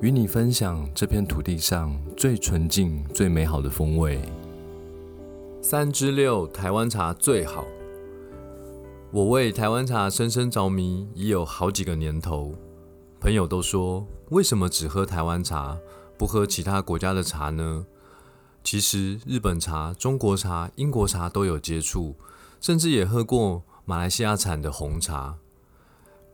与你分享这片土地上最纯净、最美好的风味。三之六，台湾茶最好。我为台湾茶深深着迷已有好几个年头。朋友都说，为什么只喝台湾茶，不喝其他国家的茶呢？其实，日本茶、中国茶、英国茶都有接触，甚至也喝过马来西亚产的红茶。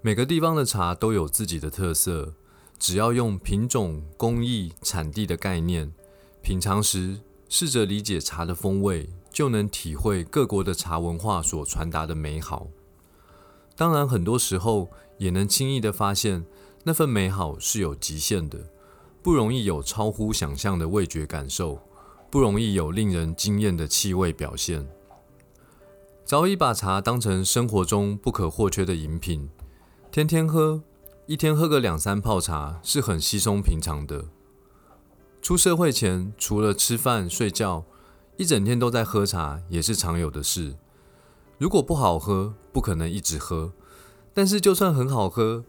每个地方的茶都有自己的特色。只要用品种、工艺、产地的概念品尝时，试着理解茶的风味，就能体会各国的茶文化所传达的美好。当然，很多时候也能轻易的发现，那份美好是有极限的，不容易有超乎想象的味觉感受，不容易有令人惊艳的气味表现。早已把茶当成生活中不可或缺的饮品，天天喝。一天喝个两三泡茶是很稀松平常的。出社会前，除了吃饭睡觉，一整天都在喝茶也是常有的事。如果不好喝，不可能一直喝；但是就算很好喝，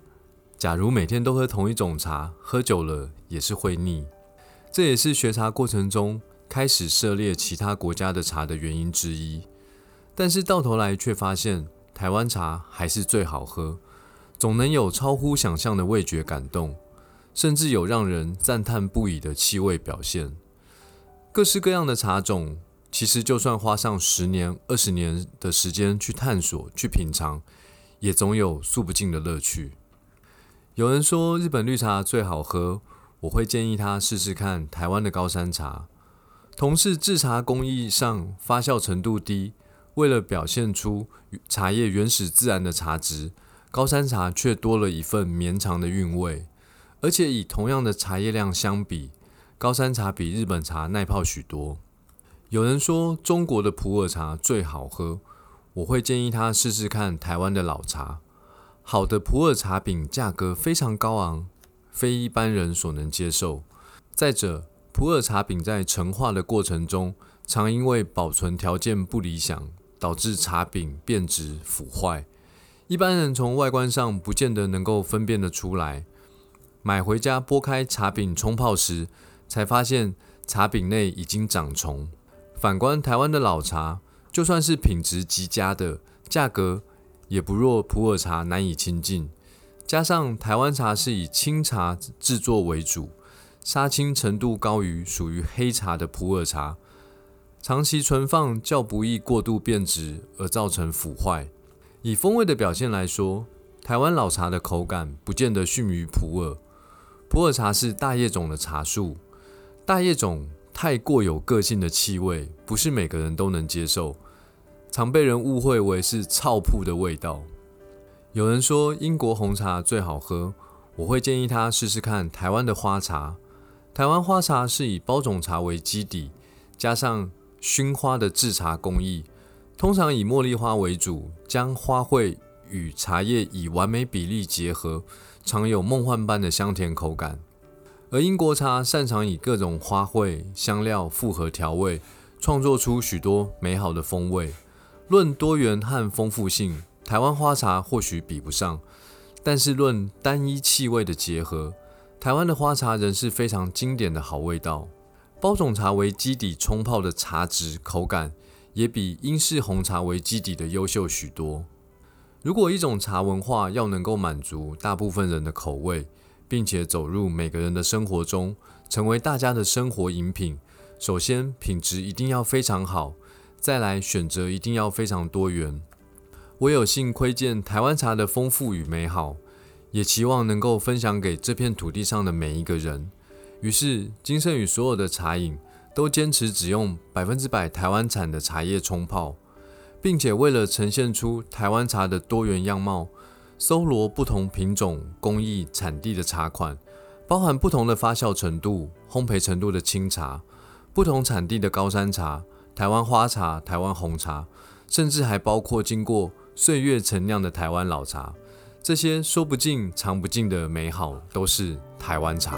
假如每天都喝同一种茶，喝久了也是会腻。这也是学茶过程中开始涉猎其他国家的茶的原因之一。但是到头来却发现，台湾茶还是最好喝。总能有超乎想象的味觉感动，甚至有让人赞叹不已的气味表现。各式各样的茶种，其实就算花上十年、二十年的时间去探索、去品尝，也总有诉不尽的乐趣。有人说日本绿茶最好喝，我会建议他试试看台湾的高山茶。同是制茶工艺上发酵程度低，为了表现出茶叶原始自然的茶质。高山茶却多了一份绵长的韵味，而且以同样的茶叶量相比，高山茶比日本茶耐泡许多。有人说中国的普洱茶最好喝，我会建议他试试看台湾的老茶。好的普洱茶饼价格非常高昂，非一般人所能接受。再者，普洱茶饼在陈化的过程中，常因为保存条件不理想，导致茶饼变质腐坏。一般人从外观上不见得能够分辨得出来，买回家剥开茶饼冲泡时，才发现茶饼内已经长虫。反观台湾的老茶，就算是品质极佳的，价格也不若普洱茶难以亲近。加上台湾茶是以清茶制作为主，杀青程度高于属于黑茶的普洱茶，长期存放较不易过度变质而造成腐坏。以风味的表现来说，台湾老茶的口感不见得逊于普洱。普洱茶是大叶种的茶树，大叶种太过有个性的气味，不是每个人都能接受，常被人误会为是臭铺的味道。有人说英国红茶最好喝，我会建议他试试看台湾的花茶。台湾花茶是以包种茶为基底，加上熏花的制茶工艺。通常以茉莉花为主，将花卉与茶叶以完美比例结合，常有梦幻般的香甜口感。而英国茶擅长以各种花卉、香料复合调味，创作出许多美好的风味。论多元和丰富性，台湾花茶或许比不上，但是论单一气味的结合，台湾的花茶仍是非常经典的好味道。包种茶为基底冲泡的茶质口感。也比英式红茶为基底的优秀许多。如果一种茶文化要能够满足大部分人的口味，并且走入每个人的生活中，成为大家的生活饮品，首先品质一定要非常好，再来选择一定要非常多元。我有幸窥见台湾茶的丰富与美好，也期望能够分享给这片土地上的每一个人。于是，金盛宇所有的茶饮。都坚持只用百分之百台湾产的茶叶冲泡，并且为了呈现出台湾茶的多元样貌，搜罗不同品种、工艺、产地的茶款，包含不同的发酵程度、烘焙程度的清茶，不同产地的高山茶、台湾花茶、台湾红茶，甚至还包括经过岁月陈酿的台湾老茶，这些说不尽、尝不尽的美好，都是台湾茶。